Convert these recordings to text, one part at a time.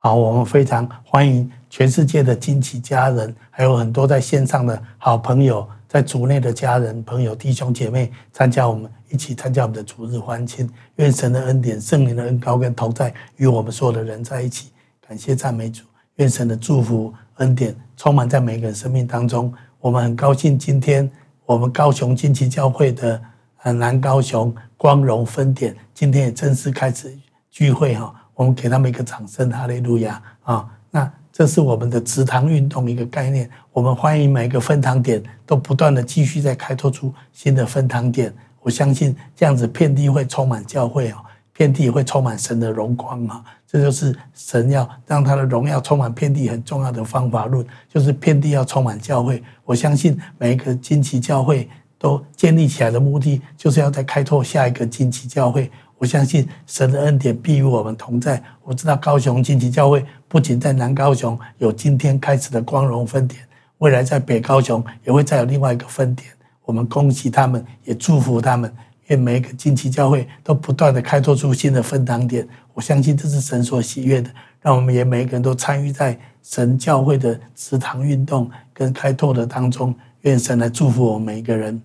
好，我们非常欢迎全世界的惊奇家人，还有很多在线上的好朋友，在主内的家人、朋友、弟兄姐妹，参加我们一起参加我们的主日欢庆。愿神的恩典、圣灵的恩膏跟同在与我们所有的人在一起。感谢赞美主，愿神的祝福恩典充满在每个人生命当中。我们很高兴今天我们高雄惊奇教会的南高雄光荣分点今天也正式开始聚会哈。我们给他们一个掌声，哈利路亚啊！那这是我们的植堂运动一个概念。我们欢迎每一个分堂点都不断的继续在开拓出新的分堂点。我相信这样子遍地会充满教会啊，遍地会充满神的荣光啊！这就是神要让他的荣耀充满遍地很重要的方法论，就是遍地要充满教会。我相信每一个惊奇教会都建立起来的目的，就是要再开拓下一个惊奇教会。我相信神的恩典必与我们同在。我知道高雄惊奇教会不仅在南高雄有今天开始的光荣分点，未来在北高雄也会再有另外一个分点。我们恭喜他们，也祝福他们。愿每一个惊奇教会都不断的开拓出新的分堂点。我相信这是神所喜悦的。让我们也每一个人都参与在神教会的祠堂运动跟开拓的当中。愿神来祝福我们每一个人。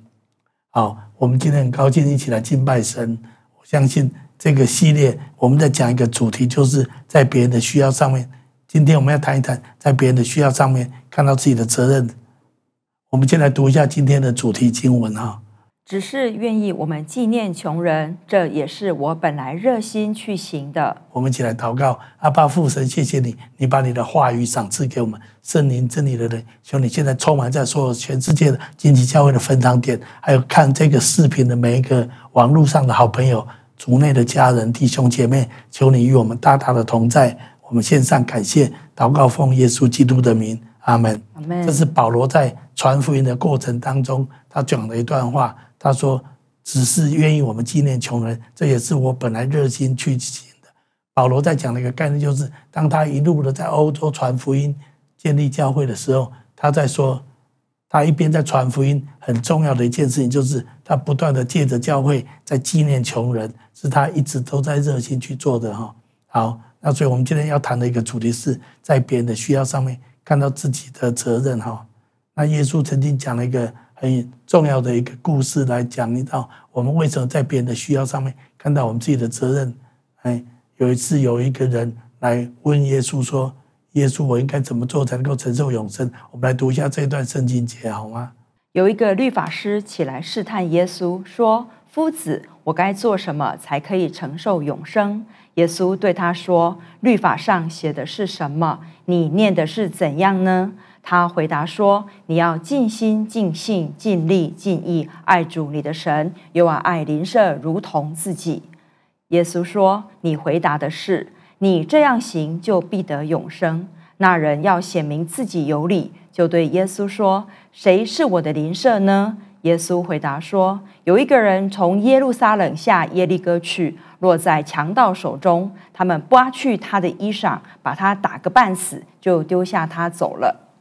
好，我们今天很高兴一起来敬拜神。相信这个系列，我们在讲一个主题，就是在别人的需要上面。今天我们要谈一谈，在别人的需要上面看到自己的责任。我们先来读一下今天的主题经文哈。只是愿意我们纪念穷人，这也是我本来热心去行的。我们一起来祷告，阿爸父神，谢谢你，你把你的话语赏赐给我们，圣灵真理的人，求你现在充满在所有全世界的经济教会的分堂点，还有看这个视频的每一个网络上的好朋友。族内的家人、弟兄姐妹，求你与我们大大的同在。我们献上感谢，祷告奉耶稣基督的名，阿门。阿门。这是保罗在传福音的过程当中，他讲的一段话。他说：“只是愿意我们纪念穷人，这也是我本来热心去行的。”保罗在讲的一个概念，就是当他一路的在欧洲传福音、建立教会的时候，他在说。他一边在传福音，很重要的一件事情就是他不断的借着教会在纪念穷人，是他一直都在热心去做的哈。好，那所以我们今天要谈的一个主题是在别人的需要上面看到自己的责任哈。那耶稣曾经讲了一个很重要的一个故事来讲一道我们为什么在别人的需要上面看到我们自己的责任。哎，有一次有一个人来问耶稣说。耶稣，我应该怎么做才能够承受永生？我们来读一下这一段圣经节，好吗？有一个律法师起来试探耶稣，说：“夫子，我该做什么才可以承受永生？”耶稣对他说：“律法上写的是什么？你念的是怎样呢？”他回答说：“你要尽心、尽性、尽力、尽意爱主你的神，又要爱邻舍如同自己。”耶稣说：“你回答的是。”你这样行，就必得永生。那人要显明自己有理，就对耶稣说：“谁是我的邻舍呢？”耶稣回答说：“有一个人从耶路撒冷下耶利哥去，落在强盗手中，他们剥去他的衣裳，把他打个半死，就丢下他走了。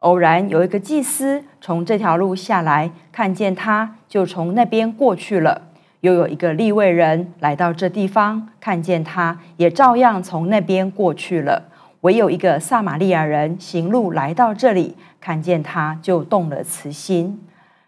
偶然有一个祭司从这条路下来，看见他，就从那边过去了。”又有一个利未人来到这地方，看见他，也照样从那边过去了。唯有一个撒玛利亚人行路来到这里，看见他，就动了慈心，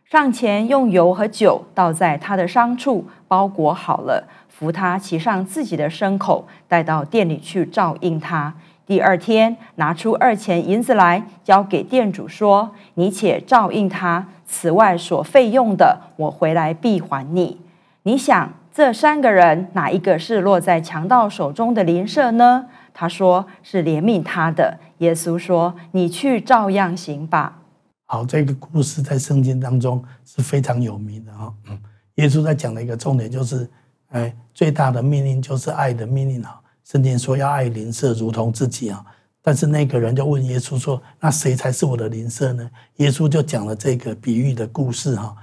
上前用油和酒倒在他的伤处，包裹好了，扶他骑上自己的牲口，带到店里去照应他。第二天，拿出二钱银子来，交给店主说：“你且照应他，此外所费用的，我回来必还你。”你想这三个人哪一个是落在强盗手中的邻舍呢？他说是怜悯他的。耶稣说：“你去照样行吧。”好，这个故事在圣经当中是非常有名的哈。嗯，耶稣在讲的一个重点就是，哎，最大的命令就是爱的命令哈。圣经说要爱邻舍如同自己啊。但是那个人就问耶稣说：“那谁才是我的邻舍呢？”耶稣就讲了这个比喻的故事哈。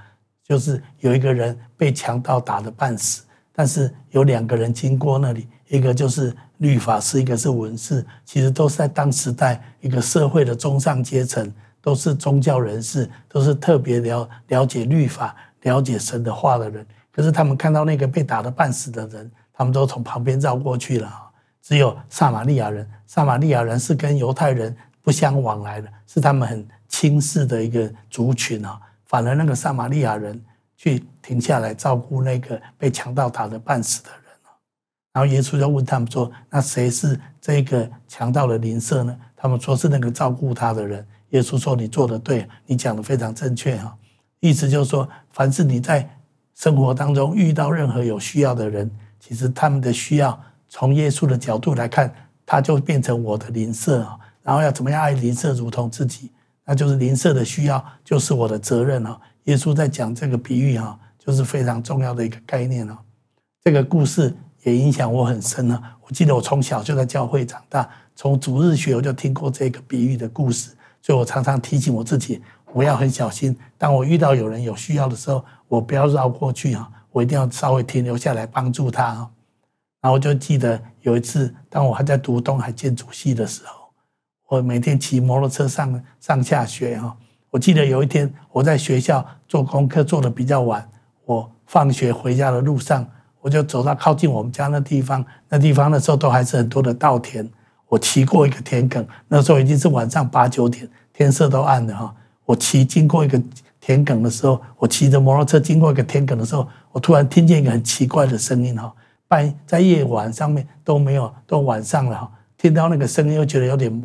就是有一个人被强盗打得半死，但是有两个人经过那里，一个就是律法师，一个是文士，其实都是在当时代一个社会的中上阶层，都是宗教人士，都是特别了了解律法、了解神的话的人。可是他们看到那个被打得半死的人，他们都从旁边绕过去了。只有撒玛利亚人，撒玛利亚人是跟犹太人不相往来的，是他们很轻视的一个族群啊。反而那个撒玛利亚人去停下来照顾那个被强盗打得半死的人。然后耶稣就问他们说：“那谁是这个强盗的邻舍呢？”他们说是那个照顾他的人。耶稣说：“你做得对，你讲得非常正确哈。意思就是说，凡是你在生活当中遇到任何有需要的人，其实他们的需要，从耶稣的角度来看，他就变成我的邻舍啊。然后要怎么样爱邻舍如同自己，那就是邻舍的需要就是我的责任啊。耶稣在讲这个比喻哈，就是非常重要的一个概念啊。这个故事。也影响我很深了。我记得我从小就在教会长大，从主日学我就听过这个比喻的故事，所以我常常提醒我自己，我要很小心。当我遇到有人有需要的时候，我不要绕过去啊，我一定要稍微停留下来帮助他啊。然后我就记得有一次，当我还在读东海建筑系的时候，我每天骑摩托车上上下学哈。我记得有一天我在学校做功课做的比较晚，我放学回家的路上。我就走到靠近我们家那地方，那地方那时候都还是很多的稻田。我骑过一个田埂，那时候已经是晚上八九点，天色都暗了哈。我骑经过一个田埂的时候，我骑着摩托车经过一个田埂的时候，我突然听见一个很奇怪的声音哈。半在夜晚上面都没有，都晚上了哈，听到那个声音又觉得有点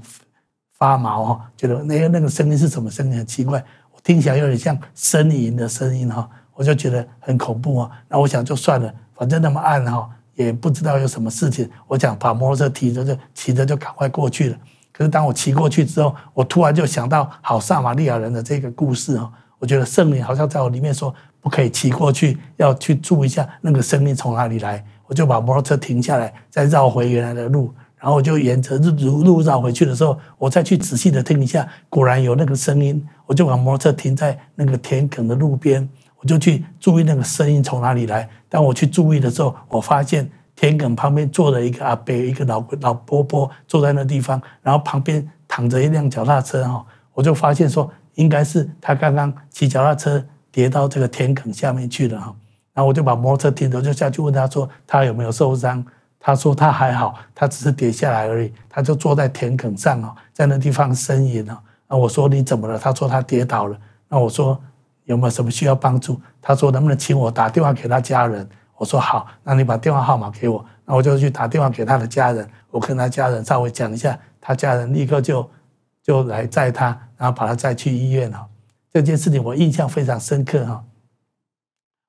发毛哈，觉得那个那个声音是什么声音？很奇怪，我听起来有点像呻吟的声音哈，我就觉得很恐怖啊。那我想就算了。反正那么暗哈，也不知道有什么事情。我想把摩托车提着就骑着就赶快过去了。可是当我骑过去之后，我突然就想到好撒玛利亚人的这个故事哈。我觉得圣灵好像在我里面说，不可以骑过去，要去注意一下那个声音从哪里来。我就把摩托车停下来，再绕回原来的路，然后我就沿着路路绕回去的时候，我再去仔细的听一下，果然有那个声音。我就把摩托车停在那个田埂的路边。我就去注意那个声音从哪里来。当我去注意的时候，我发现田埂旁边坐了一个阿伯，一个老老伯伯坐在那地方，然后旁边躺着一辆脚踏车哈。我就发现说，应该是他刚刚骑脚踏车跌到这个田埂下面去了哈。然后我就把摩托车停了，就下去问他说他有没有受伤。他说他还好，他只是跌下来而已。他就坐在田埂上哦，在那地方呻吟哦。那我说你怎么了？他说他跌倒了。那我说。有没有什么需要帮助？他说能不能请我打电话给他家人？我说好，那你把电话号码给我，那我就去打电话给他的家人。我跟他家人稍微讲一下，他家人立刻就就来载他，然后把他载去医院了。这件事情我印象非常深刻哈。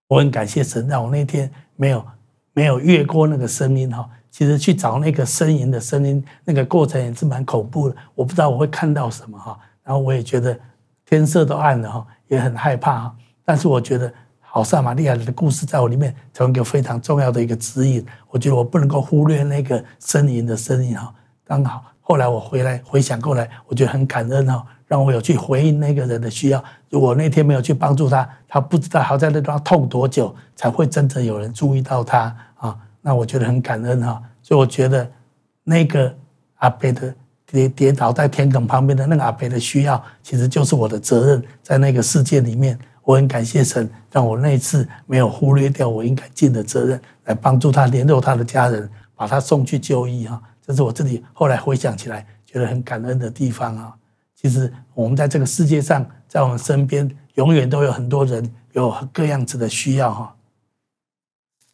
我很感谢神，让我那天没有没有越过那个声音哈。其实去找那个呻吟的声音，那个过程也是蛮恐怖的。我不知道我会看到什么哈。然后我也觉得天色都暗了哈。也很害怕哈，但是我觉得好撒玛利亚的故事在我里面成为一个非常重要的一个指引。我觉得我不能够忽略那个呻吟的声音哈。刚好后来我回来回想过来，我觉得很感恩哈，让我有去回应那个人的需要。如果那天没有去帮助他，他不知道还在那地方痛多久才会真正有人注意到他啊。那我觉得很感恩哈。所以我觉得那个阿伯的。跌跌倒在田埂旁边的那个阿伯的需要，其实就是我的责任。在那个世界里面，我很感谢神，让我那次没有忽略掉我应该尽的责任，来帮助他联络他的家人，把他送去就医哈。这是我自己后来回想起来觉得很感恩的地方啊。其实我们在这个世界上，在我们身边，永远都有很多人有各样子的需要哈。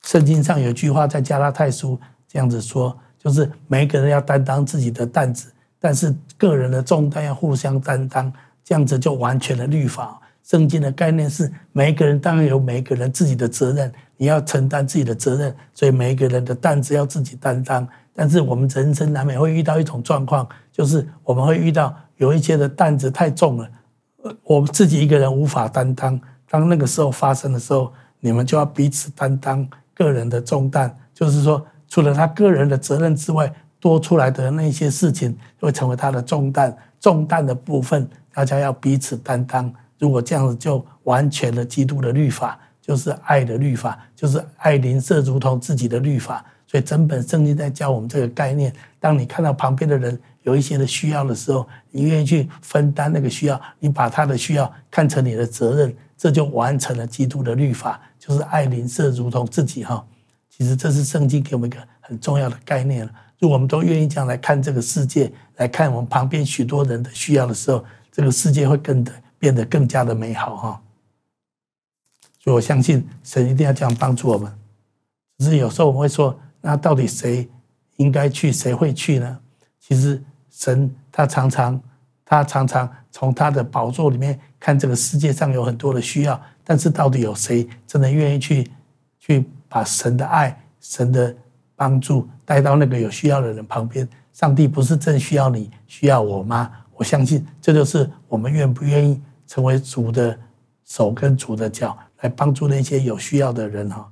圣经上有句话在加拉太书这样子说，就是每个人要担当自己的担子。但是个人的重担要互相担当，这样子就完全的律法。圣经的概念是，每一个人当然有每一个人自己的责任，你要承担自己的责任，所以每一个人的担子要自己担当。但是我们人生难免会遇到一种状况，就是我们会遇到有一些的担子太重了，我们自己一个人无法担当。当那个时候发生的时候，你们就要彼此担当个人的重担，就是说，除了他个人的责任之外。多出来的那些事情会成为他的重担，重担的部分大家要彼此担当。如果这样子，就完全的基督的律法，就是爱的律法，就是爱邻舍如同自己的律法。所以整本圣经在教我们这个概念：当你看到旁边的人有一些的需要的时候，你愿意去分担那个需要，你把他的需要看成你的责任，这就完成了基督的律法，就是爱邻舍如同自己。哈，其实这是圣经给我们一个很重要的概念了。如果我们都愿意这样来看这个世界，来看我们旁边许多人的需要的时候，这个世界会更的变得更加的美好哈。所以我相信神一定要这样帮助我们。只是有时候我们会说，那到底谁应该去，谁会去呢？其实神他常常，他常常从他的宝座里面看这个世界上有很多的需要，但是到底有谁真的愿意去去把神的爱、神的帮助带到那个有需要的人旁边？上帝不是正需要你、需要我吗？我相信这就是我们愿不愿意成为主的手跟主的脚，来帮助那些有需要的人哈。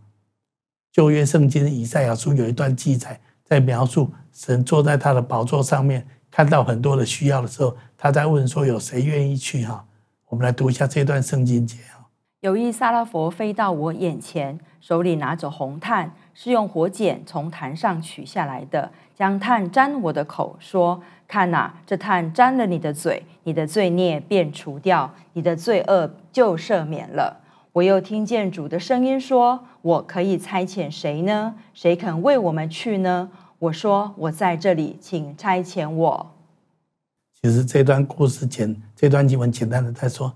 旧约圣经以赛亚书有一段记载，在描述神坐在他的宝座上面，看到很多的需要的时候，他在问说：“有谁愿意去？”哈，我们来读一下这段圣经节啊。有一撒拉佛飞到我眼前，手里拿着红炭，是用火剪从坛上取下来的，将炭沾我的口，说：“看哪，这炭沾了你的嘴，你的罪孽便除掉，你的罪恶就赦免了。”我又听见主的声音说：“我可以差遣谁呢？谁肯为我们去呢？”我说：“我在这里，请差遣我。”其实这段故事简，这段经文简单的在说，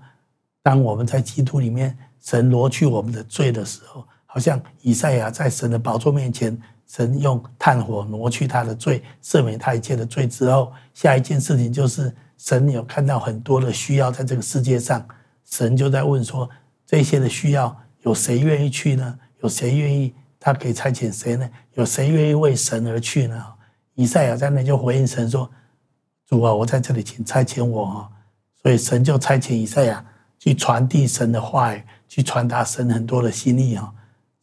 当我们在基督里面，神挪去我们的罪的时候，好像以赛亚在神的宝座面前，神用炭火挪去他的罪，赦免他一切的罪之后，下一件事情就是神有看到很多的需要在这个世界上，神就在问说。这些的需要，有谁愿意去呢？有谁愿意？他可以差遣谁呢？有谁愿意为神而去呢？以赛亚在那就回应神说：“主啊，我在这里，请差遣我啊！”所以神就差遣以赛亚去传递神的话语，去传达神很多的心意啊。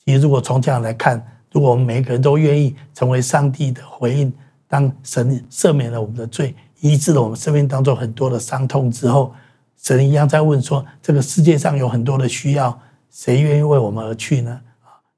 其实，如果从这样来看，如果我们每个人都愿意成为上帝的回应，当神赦免了我们的罪，医治了我们生命当中很多的伤痛之后，神一样在问说：“这个世界上有很多的需要，谁愿意为我们而去呢？”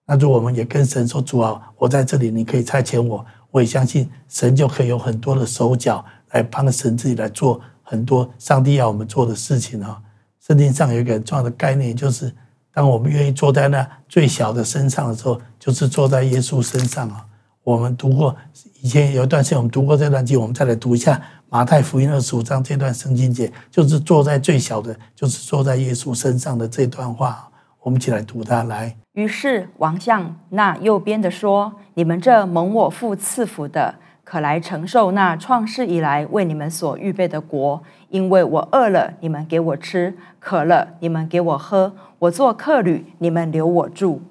那如果我们也跟神说：“主啊，我在这里，你可以差遣我。”我也相信神就可以有很多的手脚来帮神自己来做很多上帝要我们做的事情啊。圣经上有一个很重要的概念，就是当我们愿意坐在那最小的身上的时候，就是坐在耶稣身上啊。我们读过以前有一段时间，我们读过这段经，我们再来读一下。马太福音二十五章这段圣经节，就是坐在最小的，就是坐在耶稣身上的这段话，我们一起来读它。来，于是王向那右边的说：“你们这蒙我父赐福的，可来承受那创世以来为你们所预备的国。因为我饿了，你们给我吃；渴了，你们给我喝；我做客旅，你们留我住；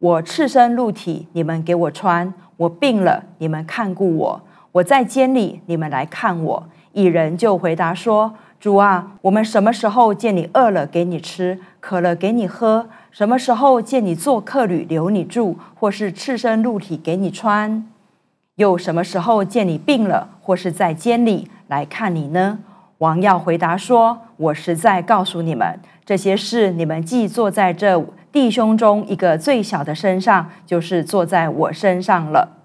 我赤身露体，你们给我穿；我病了，你们看顾我。”我在监里，你们来看我。一人就回答说：“主啊，我们什么时候见你饿了给你吃，渴了给你喝？什么时候见你做客旅留你住，或是赤身露体给你穿？又什么时候见你病了，或是在监里来看你呢？”王要回答说：“我实在告诉你们，这些事你们既做在这弟兄中一个最小的身上，就是做在我身上了。”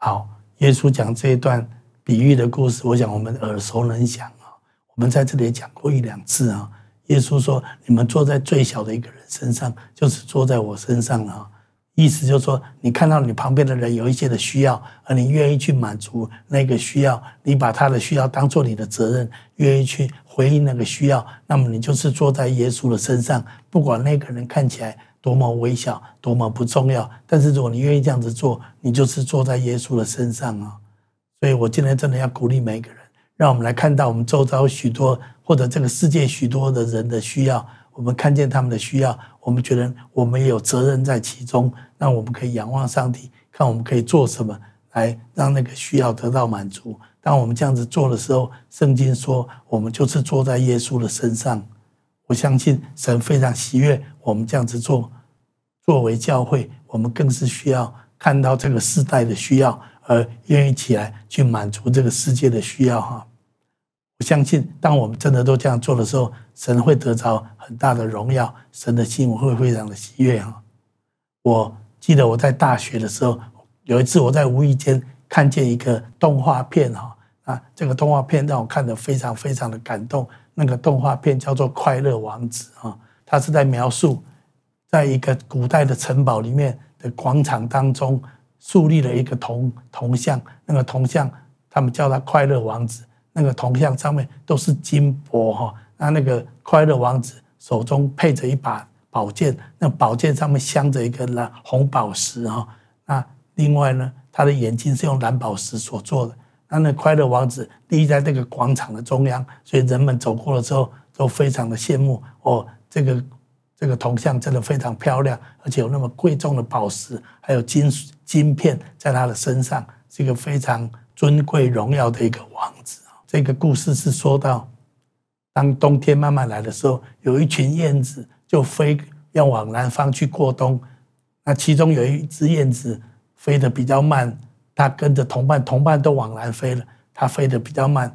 好。耶稣讲这一段比喻的故事，我想我们耳熟能详啊。我们在这里也讲过一两次啊。耶稣说：“你们坐在最小的一个人身上，就是坐在我身上了。”意思就是说，你看到你旁边的人有一些的需要，而你愿意去满足那个需要，你把他的需要当做你的责任，愿意去回应那个需要，那么你就是坐在耶稣的身上，不管那个人看起来。多么微小，多么不重要。但是如果你愿意这样子做，你就是坐在耶稣的身上啊。所以我今天真的要鼓励每一个人，让我们来看到我们周遭许多或者这个世界许多的人的需要，我们看见他们的需要，我们觉得我们也有责任在其中。那我们可以仰望上帝，看我们可以做什么来让那个需要得到满足。当我们这样子做的时候，圣经说我们就是坐在耶稣的身上。我相信神非常喜悦我们这样子做。作为教会，我们更是需要看到这个世代的需要，而愿意起来去满足这个世界的需要。哈，我相信，当我们真的都这样做的时候，神会得着很大的荣耀，神的心会非常的喜悦。哈，我记得我在大学的时候，有一次我在无意间看见一个动画片。哈，啊，这个动画片让我看得非常非常的感动。那个动画片叫做《快乐王子》啊，它是在描述，在一个古代的城堡里面的广场当中，树立了一个铜铜像，那个铜像他们叫他快乐王子。那个铜像上面都是金箔哈，那那个快乐王子手中配着一把宝剑，那宝剑上面镶着一个蓝红宝石哈。那另外呢，他的眼睛是用蓝宝石所做的。那那快乐王子立在这个广场的中央，所以人们走过了之后都非常的羡慕哦。这个这个铜像真的非常漂亮，而且有那么贵重的宝石，还有金金片在他的身上，是一个非常尊贵荣耀的一个王子。这个故事是说到，当冬天慢慢来的时候，有一群燕子就飞要往南方去过冬。那其中有一只燕子飞得比较慢，它跟着同伴，同伴都往南飞了，它飞得比较慢。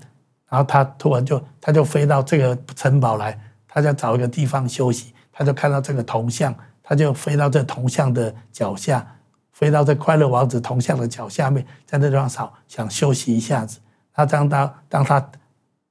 然后它突然就，它就飞到这个城堡来，它就找一个地方休息。他就看到这个铜像，他就飞到这铜像的脚下，飞到这快乐王子铜像的脚下面，在那地方想想休息一下子。他当他当他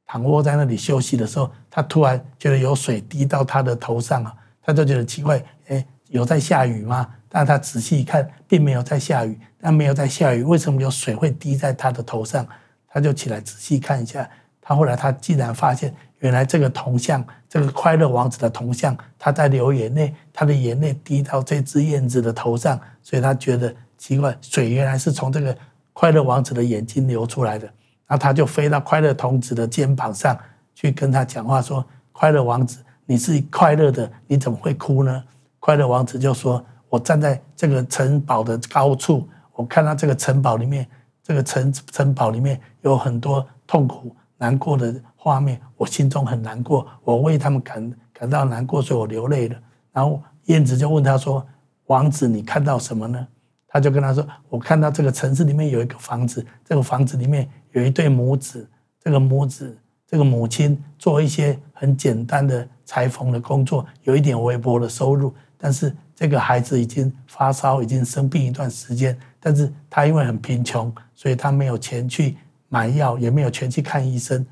躺卧在那里休息的时候，他突然觉得有水滴到他的头上啊，他就觉得奇怪，哎，有在下雨吗？但他仔细一看，并没有在下雨。但没有在下雨，为什么有水会滴在他的头上？他就起来仔细看一下。他后来他竟然发现，原来这个铜像，这个快乐王子的铜像，他在流眼泪，他的眼泪滴到这只燕子的头上，所以他觉得奇怪，水原来是从这个快乐王子的眼睛流出来的。那他就飞到快乐童子的肩膀上去跟他讲话，说：“快乐王子，你是快乐的，你怎么会哭呢？”快乐王子就说：“我站在这个城堡的高处，我看到这个城堡里面，这个城城堡里面有很多痛苦难过的画面，我心中很难过，我为他们感感到难过，所以我流泪了。”然后燕子就问他说：“王子，你看到什么呢？”他就跟他说：“我看到这个城市里面有一个房子，这个房子里面。”有一对母子，这个母子，这个母亲做一些很简单的裁缝的工作，有一点微薄的收入。但是这个孩子已经发烧，已经生病一段时间。但是他因为很贫穷，所以他没有钱去买药，也没有钱去看医生。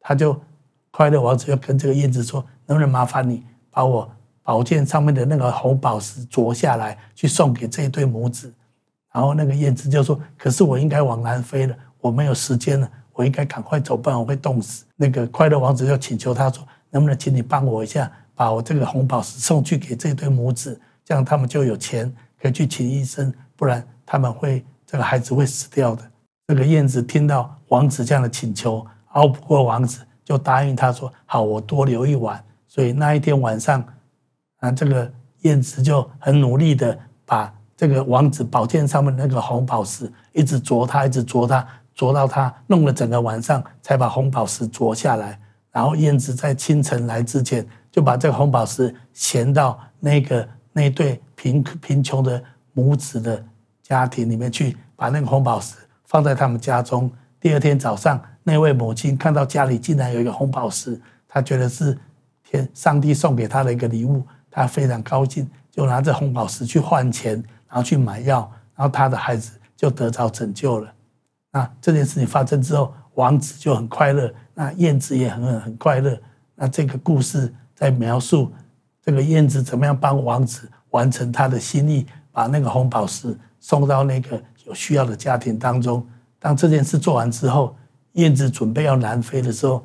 他就快乐王子要跟这个燕子说：“能不能麻烦你把我宝剑上面的那个红宝石啄下来，去送给这一对母子？”然后那个燕子就说：“可是我应该往南飞了。”我没有时间了，我应该赶快走，不然我会冻死。那个快乐王子就请求他说：“能不能请你帮我一下，把我这个红宝石送去给这对母子，这样他们就有钱可以去请医生，不然他们会这个孩子会死掉的。”这个燕子听到王子这样的请求，拗不过王子，就答应他说：“好，我多留一晚。”所以那一天晚上，啊，这个燕子就很努力的把这个王子宝剑上面那个红宝石一直啄它，一直啄它。啄到他，弄了整个晚上才把红宝石啄下来。然后燕子在清晨来之前，就把这个红宝石衔到那个那对贫贫穷的母子的家庭里面去，把那个红宝石放在他们家中。第二天早上，那位母亲看到家里竟然有一个红宝石，她觉得是天上帝送给她的一个礼物，她非常高兴，就拿着红宝石去换钱，然后去买药，然后她的孩子就得着拯救了。那这件事情发生之后，王子就很快乐，那燕子也很很很快乐。那这个故事在描述这个燕子怎么样帮王子完成他的心意，把那个红宝石送到那个有需要的家庭当中。当这件事做完之后，燕子准备要南飞的时候，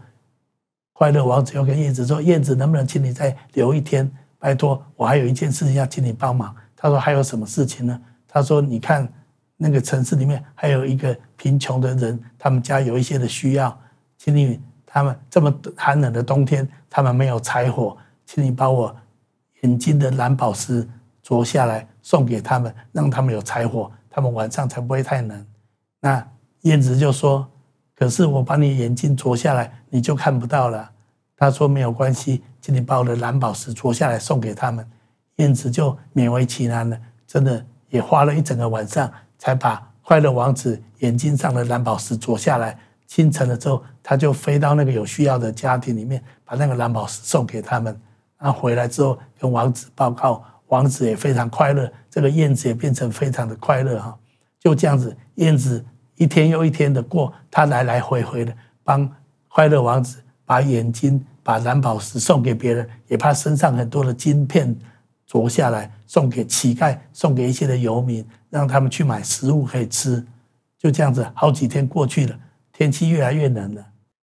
快乐王子又跟燕子说：“燕子，能不能请你再留一天？拜托，我还有一件事情要请你帮忙。”他说：“还有什么事情呢？”他说：“你看。”那个城市里面还有一个贫穷的人，他们家有一些的需要，请你他们这么寒冷的冬天，他们没有柴火，请你把我眼睛的蓝宝石啄下来送给他们，让他们有柴火，他们晚上才不会太冷。那燕子就说：“可是我把你眼睛啄下来，你就看不到了。”他说：“没有关系，请你把我的蓝宝石啄下来送给他们。”燕子就勉为其难了，真的也花了一整个晚上。才把快乐王子眼睛上的蓝宝石啄下来。清晨了之后，他就飞到那个有需要的家庭里面，把那个蓝宝石送给他们。然后回来之后，跟王子报告，王子也非常快乐，这个燕子也变成非常的快乐哈。就这样子，燕子一天又一天的过，他来来回回的帮快乐王子把眼睛、把蓝宝石送给别人，也把身上很多的金片啄下来送给乞丐，送给一些的游民，让他们去买食物可以吃。就这样子，好几天过去了，天气越来越冷了。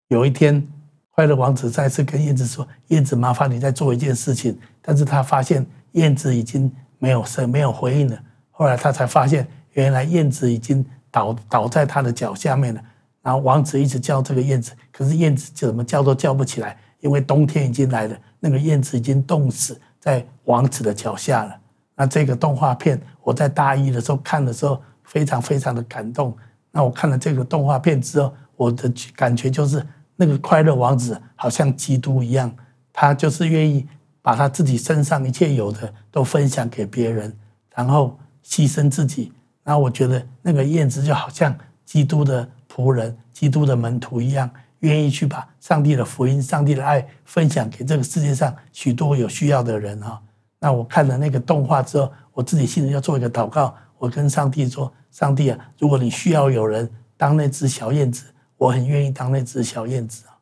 有一天，快乐王子再次跟燕子说：“燕子，麻烦你再做一件事情。”但是他发现燕子已经没有声，没有回应了。后来他才发现，原来燕子已经倒倒在他的脚下面了。然后王子一直叫这个燕子，可是燕子怎么叫都叫不起来，因为冬天已经来了，那个燕子已经冻死在王子的脚下了。那这个动画片，我在大一的时候看的时候，非常非常的感动。那我看了这个动画片之后，我的感觉就是，那个快乐王子好像基督一样，他就是愿意把他自己身上一切有的都分享给别人，然后牺牲自己。那我觉得那个燕子就好像基督的仆人、基督的门徒一样，愿意去把上帝的福音、上帝的爱分享给这个世界上许多有需要的人哈。那我看了那个动画之后，我自己心里要做一个祷告，我跟上帝说：“上帝啊，如果你需要有人当那只小燕子。”我很愿意当那只小燕子啊！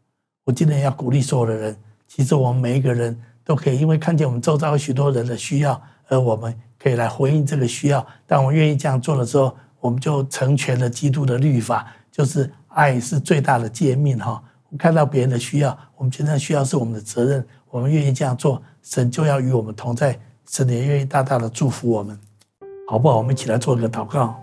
我今天要鼓励所有的人，其实我们每一个人都可以，因为看见我们周遭有许多人的需要，而我们可以来回应这个需要。当我们愿意这样做的时候，我们就成全了基督的律法，就是爱是最大的诫命哈。看到别人的需要，我们真正需要是我们的责任，我们愿意这样做，神就要与我们同在，神也愿意大大的祝福我们，好不好？我们一起来做一个祷告，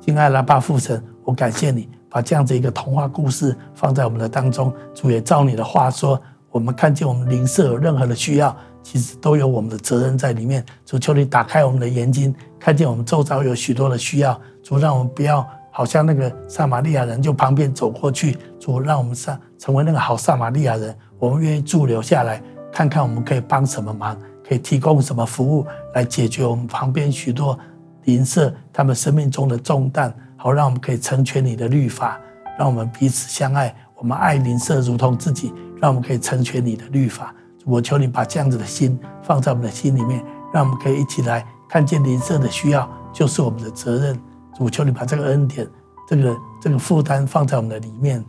亲爱的阿爸父神。我感谢你把这样子一个童话故事放在我们的当中，主也照你的话说，我们看见我们邻舍有任何的需要，其实都有我们的责任在里面。主求你打开我们的眼睛，看见我们周遭有许多的需要。主让我们不要好像那个撒玛利亚人就旁边走过去。主让我们上成为那个好撒玛利亚人，我们愿意驻留下来，看看我们可以帮什么忙，可以提供什么服务来解决我们旁边许多邻舍他们生命中的重担。好，让我们可以成全你的律法，让我们彼此相爱，我们爱邻舍如同自己，让我们可以成全你的律法。我求你把这样子的心放在我们的心里面，让我们可以一起来看见灵舍的需要就是我们的责任。我求你把这个恩典、这个这个负担放在我们的里面。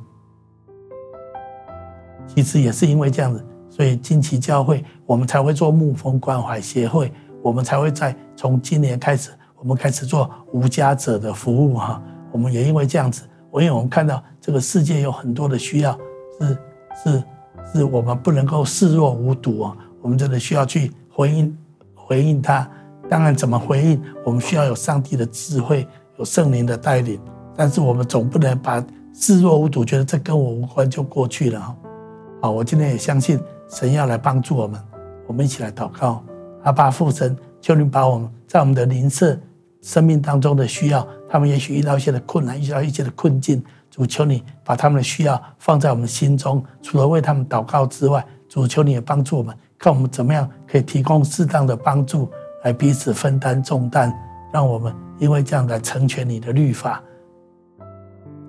其实也是因为这样子，所以近期教会我们才会做牧风关怀协会，我们才会在从今年开始。我们开始做无家者的服务哈，我们也因为这样子，我因为我们看到这个世界有很多的需要，是是是我们不能够视若无睹啊，我们真的需要去回应回应他。当然，怎么回应，我们需要有上帝的智慧，有圣灵的带领。但是我们总不能把视若无睹，觉得这跟我无关就过去了哈。好，我今天也相信神要来帮助我们，我们一起来祷告，阿爸父神，求你把我们在我们的灵舍。生命当中的需要，他们也许遇到一些的困难，遇到一些的困境。主求你把他们的需要放在我们心中，除了为他们祷告之外，主求你也帮助我们，看我们怎么样可以提供适当的帮助，来彼此分担重担，让我们因为这样来成全你的律法。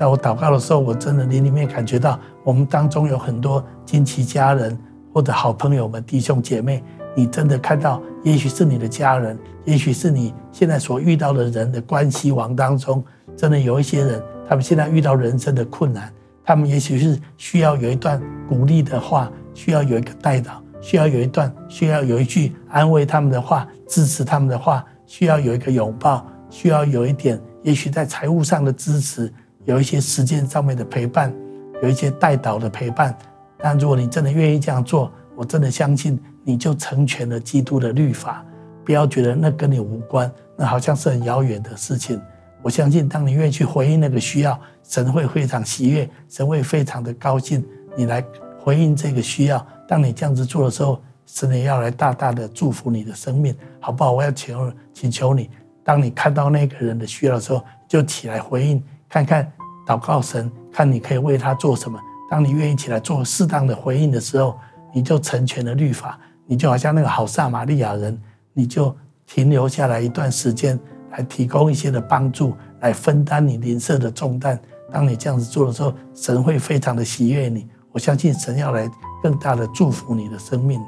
在我祷告的时候，我真的灵里面感觉到，我们当中有很多惊奇家人或者好朋友们、弟兄姐妹。你真的看到，也许是你的家人，也许是你现在所遇到的人的关系网当中，真的有一些人，他们现在遇到人生的困难，他们也许是需要有一段鼓励的话，需要有一个带导，需要有一段，需要有一句安慰他们的话，支持他们的话，需要有一个拥抱，需要有一点，也许在财务上的支持，有一些时间上面的陪伴，有一些带导的陪伴。但如果你真的愿意这样做，我真的相信。你就成全了基督的律法，不要觉得那跟你无关，那好像是很遥远的事情。我相信，当你愿意去回应那个需要，神会非常喜悦，神会非常的高兴。你来回应这个需要，当你这样子做的时候，神也要来大大的祝福你的生命，好不好？我要求请求你，当你看到那个人的需要的时候，就起来回应，看看祷告神，看你可以为他做什么。当你愿意起来做适当的回应的时候，你就成全了律法。你就好像那个好撒玛利亚人，你就停留下来一段时间，来提供一些的帮助，来分担你邻舍的重担。当你这样子做的时候，神会非常的喜悦你。我相信神要来更大的祝福你的生命。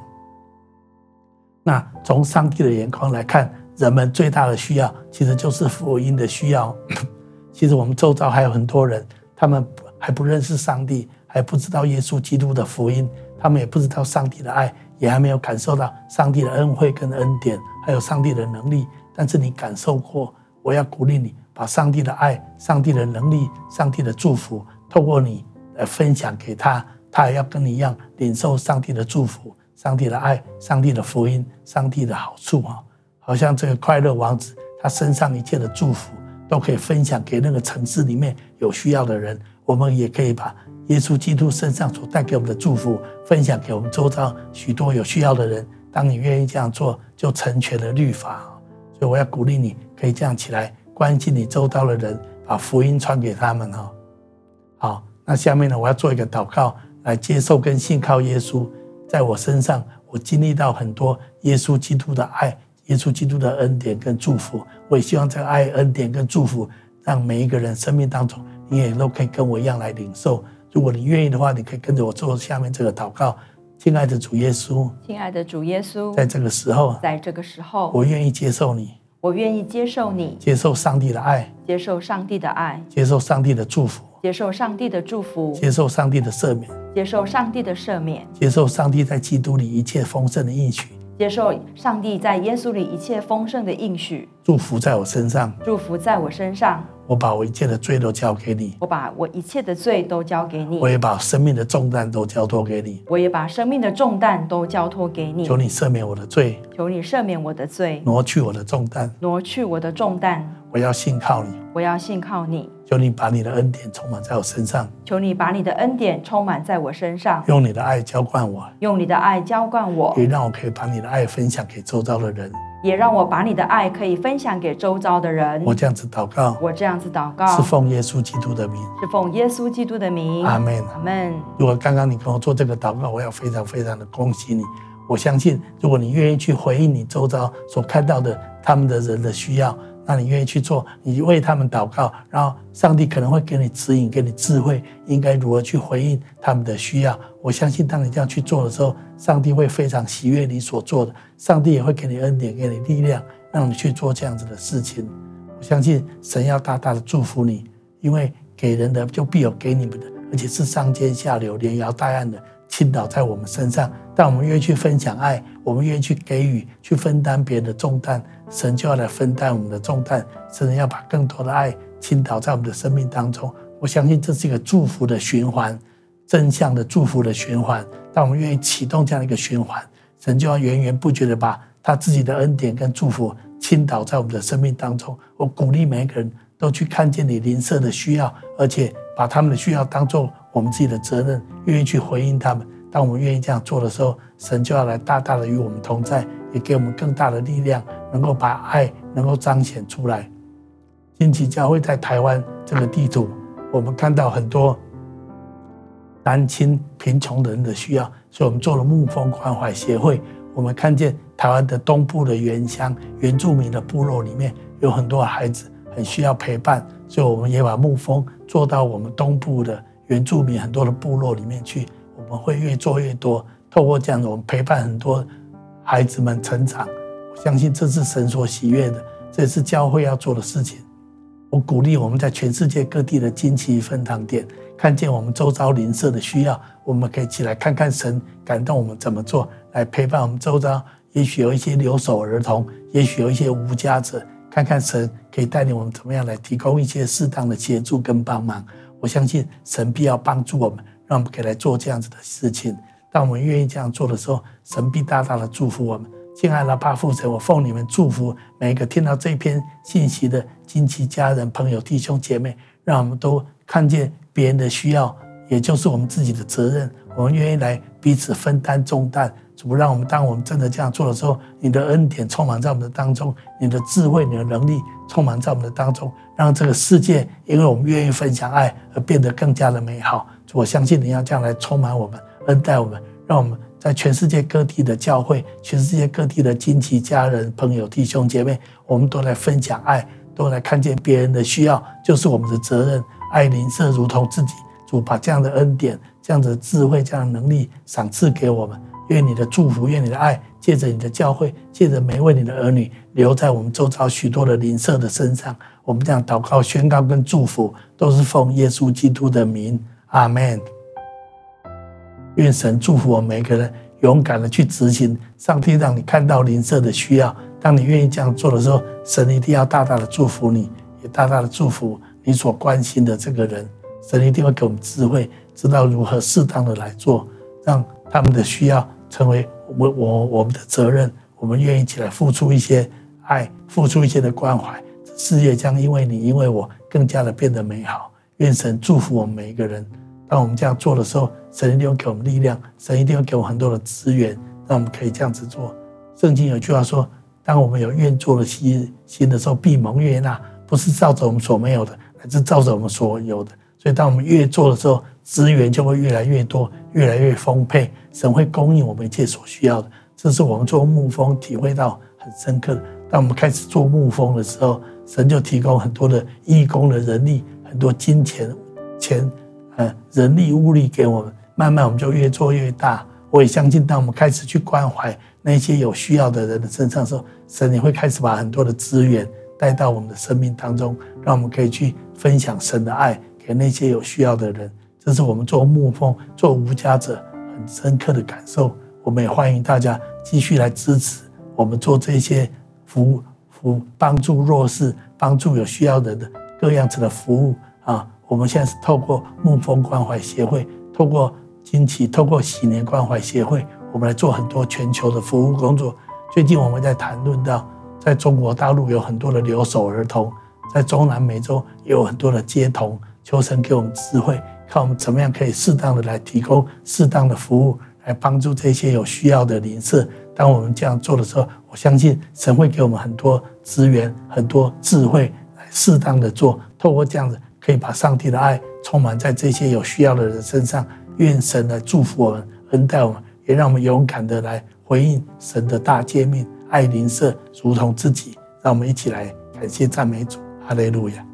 那从上帝的眼光来看，人们最大的需要其实就是福音的需要。其实我们周遭还有很多人，他们还不认识上帝，还不知道耶稣基督的福音，他们也不知道上帝的爱，也还没有感受到上帝的恩惠跟恩典，还有上帝的能力。但是你感受过，我要鼓励你，把上帝的爱、上帝的能力、上帝的祝福，透过你来分享给他，他也要跟你一样领受上帝的祝福、上帝的爱、上帝的福音、上帝的好处啊！好像这个快乐王子，他身上一切的祝福都可以分享给那个城市里面有需要的人。我们也可以把耶稣基督身上所带给我们的祝福分享给我们周遭许多有需要的人。当你愿意这样做，就成全了律法。所以我要鼓励你，可以这样起来，关心你周遭的人，把福音传给他们哈。好，那下面呢，我要做一个祷告，来接受跟信靠耶稣，在我身上，我经历到很多耶稣基督的爱，耶稣基督的恩典跟祝福。我也希望这个爱、恩典跟祝福，让每一个人生命当中，你也都可以跟我一样来领受。如果你愿意的话，你可以跟着我做下面这个祷告。亲爱的主耶稣，亲爱的主耶稣，在这个时候，在这个时候，我愿意接受你，我愿意接受你，接受上帝的爱，接受上帝的爱，接受上帝的祝福，接受上帝的祝福，接受上帝的赦免，接受上帝的赦免，接受上帝在基督里一切丰盛的应许，接受上帝在耶稣里一切丰盛的应许，祝福在我身上，祝福在我身上。我把我一切的罪都交给你，我把我一切的罪都交给你，我也把生命的重担都交托给你，我也把生命的重担都交托给你。求你赦免我的罪，求你赦免我的罪，挪去我的重担，挪去我的重担。我要信靠你，我要信靠你。求你把你的恩典充满在我身上，求你把你的恩典充满在我身上，用你的爱浇灌我，用你的爱浇灌我，也让我可以把你的爱分享给周遭的人。也让我把你的爱可以分享给周遭的人。我这样子祷告，我这样子祷告，是奉耶稣基督的名，是奉耶稣基督的名。阿门，阿门。如果刚刚你跟我做这个祷告，我要非常非常的恭喜你。我相信，如果你愿意去回应你周遭所看到的他们的人的需要。那你愿意去做，你为他们祷告，然后上帝可能会给你指引，给你智慧，应该如何去回应他们的需要。我相信，当你这样去做的时候，上帝会非常喜悦你所做的，上帝也会给你恩典，给你力量，让你去做这样子的事情。我相信神要大大的祝福你，因为给人的就必有给你们的，而且是上尖下流、连摇带按的。倾倒在我们身上，但我们愿意去分享爱，我们愿意去给予，去分担别人的重担，神就要来分担我们的重担。神要把更多的爱倾倒在我们的生命当中。我相信这是一个祝福的循环，正向的祝福的循环。当我们愿意启动这样一个循环，神就要源源不绝的把他自己的恩典跟祝福倾倒在我们的生命当中。我鼓励每一个人都去看见你邻舍的需要，而且把他们的需要当做。我们自己的责任，愿意去回应他们。当我们愿意这样做的时候，神就要来大大的与我们同在，也给我们更大的力量，能够把爱能够彰显出来。近期教会在台湾这个地图，我们看到很多单亲贫穷的人的需要，所以我们做了牧风关怀协会。我们看见台湾的东部的原乡原住民的部落里面有很多孩子很需要陪伴，所以我们也把牧风做到我们东部的。原住民很多的部落里面去，我们会越做越多。透过这样子，我们陪伴很多孩子们成长。我相信这是神所喜悦的，这也是教会要做的事情。我鼓励我们在全世界各地的金旗分堂点，看见我们周遭邻舍的需要，我们可以起来看看神感动我们怎么做，来陪伴我们周遭。也许有一些留守儿童，也许有一些无家者，看看神可以带领我们怎么样来提供一些适当的协助跟帮忙。我相信神必要帮助我们，让我们可以来做这样子的事情。当我们愿意这样做的时候，神必大大的祝福我们。亲爱的爸父神，我奉你们祝福每一个听到这篇信息的亲戚、家人、朋友、弟兄姐妹，让我们都看见别人的需要，也就是我们自己的责任。我们愿意来彼此分担重担。主，让我们当我们真的这样做的时候，你的恩典充满在我们的当中，你的智慧、你的能力充满在我们的当中，让这个世界因为我们愿意分享爱而变得更加的美好。我相信你要这样来充满我们，恩待我们，让我们在全世界各地的教会、全世界各地的亲戚、家人、朋友、弟兄姐妹，我们都来分享爱，都来看见别人的需要，就是我们的责任。爱邻舍如同自己。主，把这样的恩典、这样的智慧、这样的能力赏赐给我们。愿你的祝福，愿你的爱，借着你的教会，借着每一位你的儿女，留在我们周遭许多的邻舍的身上。我们这样祷告、宣告跟祝福，都是奉耶稣基督的名。阿门。愿神祝福我们每个人，勇敢的去执行上帝让你看到邻舍的需要。当你愿意这样做的时候，神一定要大大的祝福你，也大大的祝福你所关心的这个人。神一定会给我们智慧，知道如何适当的来做，让他们的需要成为我们我我们的责任。我们愿意起来付出一些爱，付出一些的关怀，世界将因为你，因为我更加的变得美好。愿神祝福我们每一个人。当我们这样做的时候，神一定会给我们力量，神一定会给我们很多的资源，让我们可以这样子做。圣经有句话说：“当我们有愿做的心心的时候，必蒙悦纳。”不是照着我们所没有的，乃是照着我们所有的。所以，当我们越做的时候，资源就会越来越多，越来越丰沛。神会供应我们一切所需要的。这是我们做牧蜂体会到很深刻的。当我们开始做牧蜂的时候，神就提供很多的义工的人力，很多金钱、钱。呃，人力物力给我们，慢慢我们就越做越大。我也相信，当我们开始去关怀那些有需要的人的身上的时候，神也会开始把很多的资源带到我们的生命当中，让我们可以去分享神的爱给那些有需要的人。这是我们做牧蜂、做无家者很深刻的感受。我们也欢迎大家继续来支持我们做这些服务、服务帮助弱势、帮助有需要的人的各样子的服务啊。我们现在是透过牧风关怀协会，透过金旗，透过喜年关怀协会，我们来做很多全球的服务工作。最近我们在谈论到，在中国大陆有很多的留守儿童，在中南美洲也有很多的街童，求神给我们智慧，看我们怎么样可以适当的来提供适当的服务，来帮助这些有需要的邻舍。当我们这样做的时候，我相信神会给我们很多资源、很多智慧，来适当的做。透过这样子。可以把上帝的爱充满在这些有需要的人身上，愿神来祝福我们，恩待我们，也让我们勇敢的来回应神的大诫命，爱邻舍如同自己。让我们一起来感谢赞美主，哈利路亚。